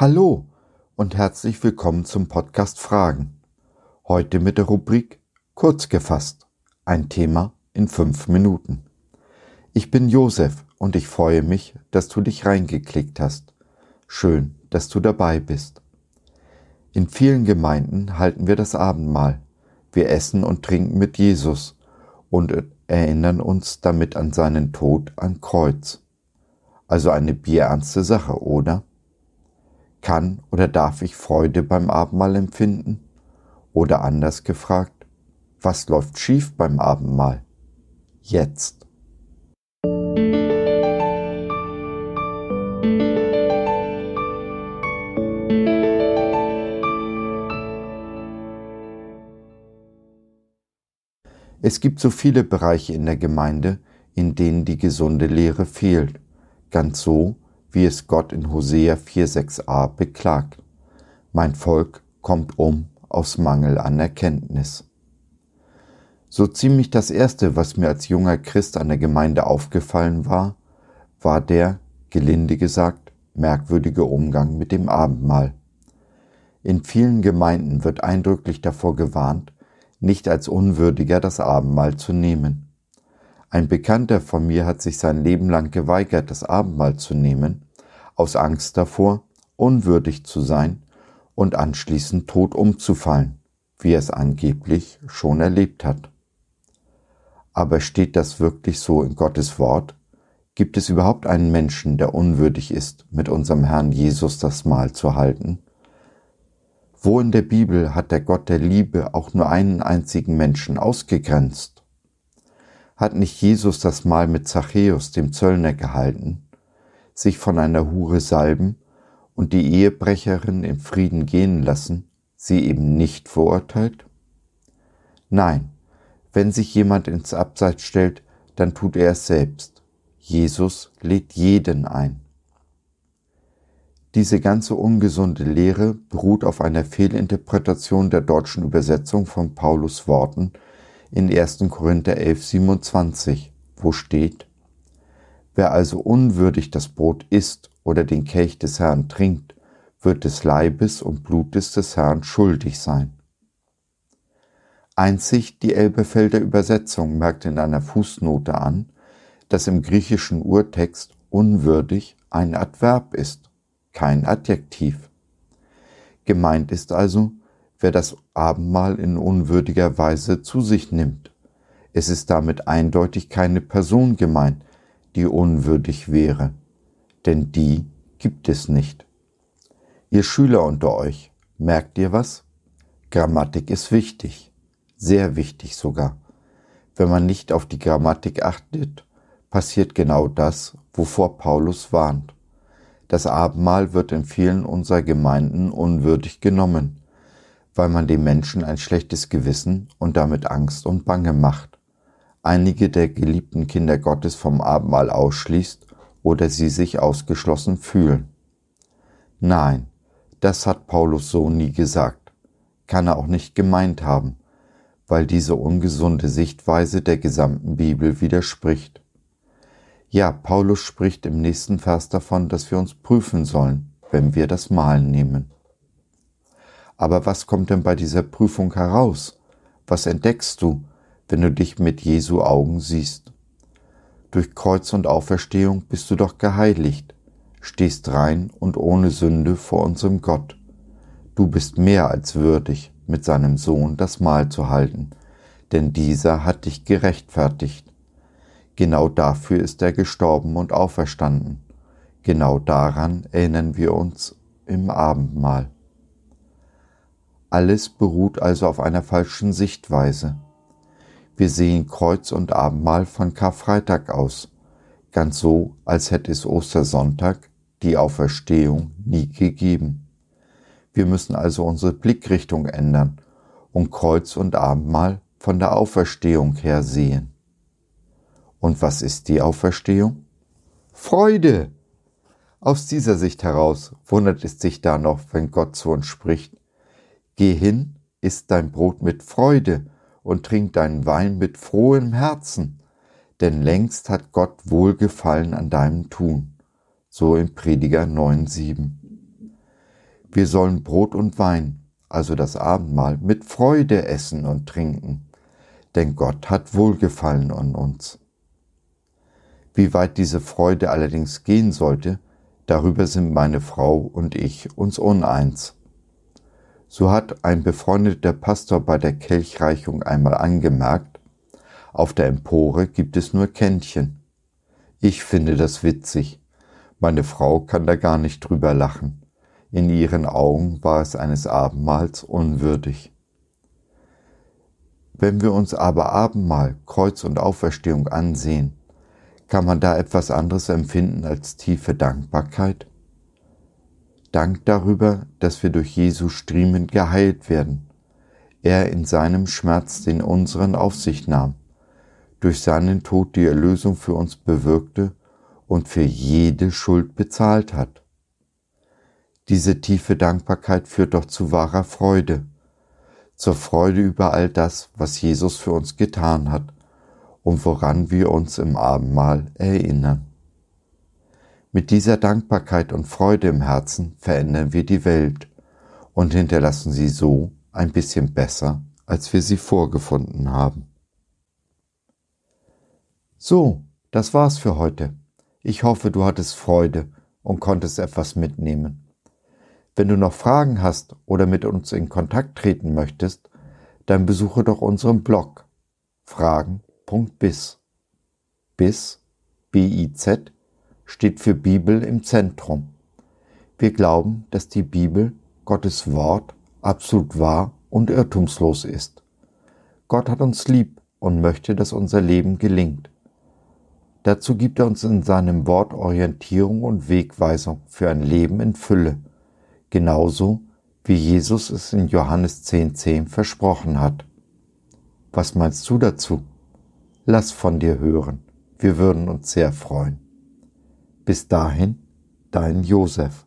Hallo und herzlich willkommen zum Podcast Fragen. Heute mit der Rubrik Kurz gefasst. Ein Thema in fünf Minuten. Ich bin Josef und ich freue mich, dass du dich reingeklickt hast. Schön, dass du dabei bist. In vielen Gemeinden halten wir das Abendmahl. Wir essen und trinken mit Jesus und erinnern uns damit an seinen Tod am Kreuz. Also eine bierernste Sache, oder? Kann oder darf ich Freude beim Abendmahl empfinden? Oder anders gefragt, was läuft schief beim Abendmahl? Jetzt. Es gibt so viele Bereiche in der Gemeinde, in denen die gesunde Lehre fehlt, ganz so, wie es Gott in Hosea 4,6a beklagt. Mein Volk kommt um aus Mangel an Erkenntnis. So ziemlich das Erste, was mir als junger Christ an der Gemeinde aufgefallen war, war der, gelinde gesagt, merkwürdige Umgang mit dem Abendmahl. In vielen Gemeinden wird eindrücklich davor gewarnt, nicht als Unwürdiger das Abendmahl zu nehmen. Ein Bekannter von mir hat sich sein Leben lang geweigert, das Abendmahl zu nehmen, aus Angst davor, unwürdig zu sein und anschließend tot umzufallen, wie er es angeblich schon erlebt hat. Aber steht das wirklich so in Gottes Wort? Gibt es überhaupt einen Menschen, der unwürdig ist, mit unserem Herrn Jesus das Mahl zu halten? Wo in der Bibel hat der Gott der Liebe auch nur einen einzigen Menschen ausgegrenzt? Hat nicht Jesus das Mahl mit Zachäus, dem Zöllner, gehalten, sich von einer Hure salben und die Ehebrecherin im Frieden gehen lassen, sie eben nicht verurteilt? Nein, wenn sich jemand ins Abseits stellt, dann tut er es selbst. Jesus lädt jeden ein. Diese ganze ungesunde Lehre beruht auf einer Fehlinterpretation der deutschen Übersetzung von Paulus Worten in 1. Korinther 11, 27, wo steht, Wer also unwürdig das Brot isst oder den Kelch des Herrn trinkt, wird des Leibes und Blutes des Herrn schuldig sein. Einzig die Elberfelder Übersetzung merkt in einer Fußnote an, dass im griechischen Urtext unwürdig ein Adverb ist kein Adjektiv. Gemeint ist also, wer das Abendmahl in unwürdiger Weise zu sich nimmt. Es ist damit eindeutig keine Person gemeint, die unwürdig wäre, denn die gibt es nicht. Ihr Schüler unter euch, merkt ihr was? Grammatik ist wichtig, sehr wichtig sogar. Wenn man nicht auf die Grammatik achtet, passiert genau das, wovor Paulus warnt. Das Abendmahl wird in vielen unserer Gemeinden unwürdig genommen, weil man dem Menschen ein schlechtes Gewissen und damit Angst und Bange macht, einige der geliebten Kinder Gottes vom Abendmahl ausschließt oder sie sich ausgeschlossen fühlen. Nein, das hat Paulus so nie gesagt, kann er auch nicht gemeint haben, weil diese ungesunde Sichtweise der gesamten Bibel widerspricht. Ja, Paulus spricht im nächsten Vers davon, dass wir uns prüfen sollen, wenn wir das Malen nehmen. Aber was kommt denn bei dieser Prüfung heraus? Was entdeckst du, wenn du dich mit Jesu Augen siehst? Durch Kreuz und Auferstehung bist du doch geheiligt, stehst rein und ohne Sünde vor unserem Gott. Du bist mehr als würdig, mit seinem Sohn das Mahl zu halten, denn dieser hat dich gerechtfertigt Genau dafür ist er gestorben und auferstanden. Genau daran erinnern wir uns im Abendmahl. Alles beruht also auf einer falschen Sichtweise. Wir sehen Kreuz und Abendmahl von Karfreitag aus, ganz so, als hätte es Ostersonntag, die Auferstehung, nie gegeben. Wir müssen also unsere Blickrichtung ändern und Kreuz und Abendmahl von der Auferstehung her sehen. Und was ist die Auferstehung? Freude! Aus dieser Sicht heraus wundert es sich da noch, wenn Gott zu uns spricht. Geh hin, iss dein Brot mit Freude und trink deinen Wein mit frohem Herzen, denn längst hat Gott Wohlgefallen an deinem Tun. So im Prediger 9,7. Wir sollen Brot und Wein, also das Abendmahl, mit Freude essen und trinken, denn Gott hat Wohlgefallen an uns. Wie weit diese Freude allerdings gehen sollte, darüber sind meine Frau und ich uns uneins. So hat ein befreundeter Pastor bei der Kelchreichung einmal angemerkt, auf der Empore gibt es nur Kännchen. Ich finde das witzig. Meine Frau kann da gar nicht drüber lachen. In ihren Augen war es eines Abendmahls unwürdig. Wenn wir uns aber Abendmahl, Kreuz und Auferstehung ansehen, kann man da etwas anderes empfinden als tiefe Dankbarkeit? Dank darüber, dass wir durch Jesu Striemen geheilt werden. Er in seinem Schmerz den unseren auf sich nahm, durch seinen Tod die Erlösung für uns bewirkte und für jede Schuld bezahlt hat. Diese tiefe Dankbarkeit führt doch zu wahrer Freude, zur Freude über all das, was Jesus für uns getan hat und woran wir uns im Abendmahl erinnern. Mit dieser Dankbarkeit und Freude im Herzen verändern wir die Welt und hinterlassen sie so ein bisschen besser, als wir sie vorgefunden haben. So, das war's für heute. Ich hoffe, du hattest Freude und konntest etwas mitnehmen. Wenn du noch Fragen hast oder mit uns in Kontakt treten möchtest, dann besuche doch unseren Blog fragen.biz. Biz, B-I-Z, steht für Bibel im Zentrum. Wir glauben, dass die Bibel, Gottes Wort, absolut wahr und irrtumslos ist. Gott hat uns lieb und möchte, dass unser Leben gelingt. Dazu gibt er uns in seinem Wort Orientierung und Wegweisung für ein Leben in Fülle, genauso wie Jesus es in Johannes 10.10 10 versprochen hat. Was meinst du dazu? Lass von dir hören, wir würden uns sehr freuen. Bis dahin, dein Josef.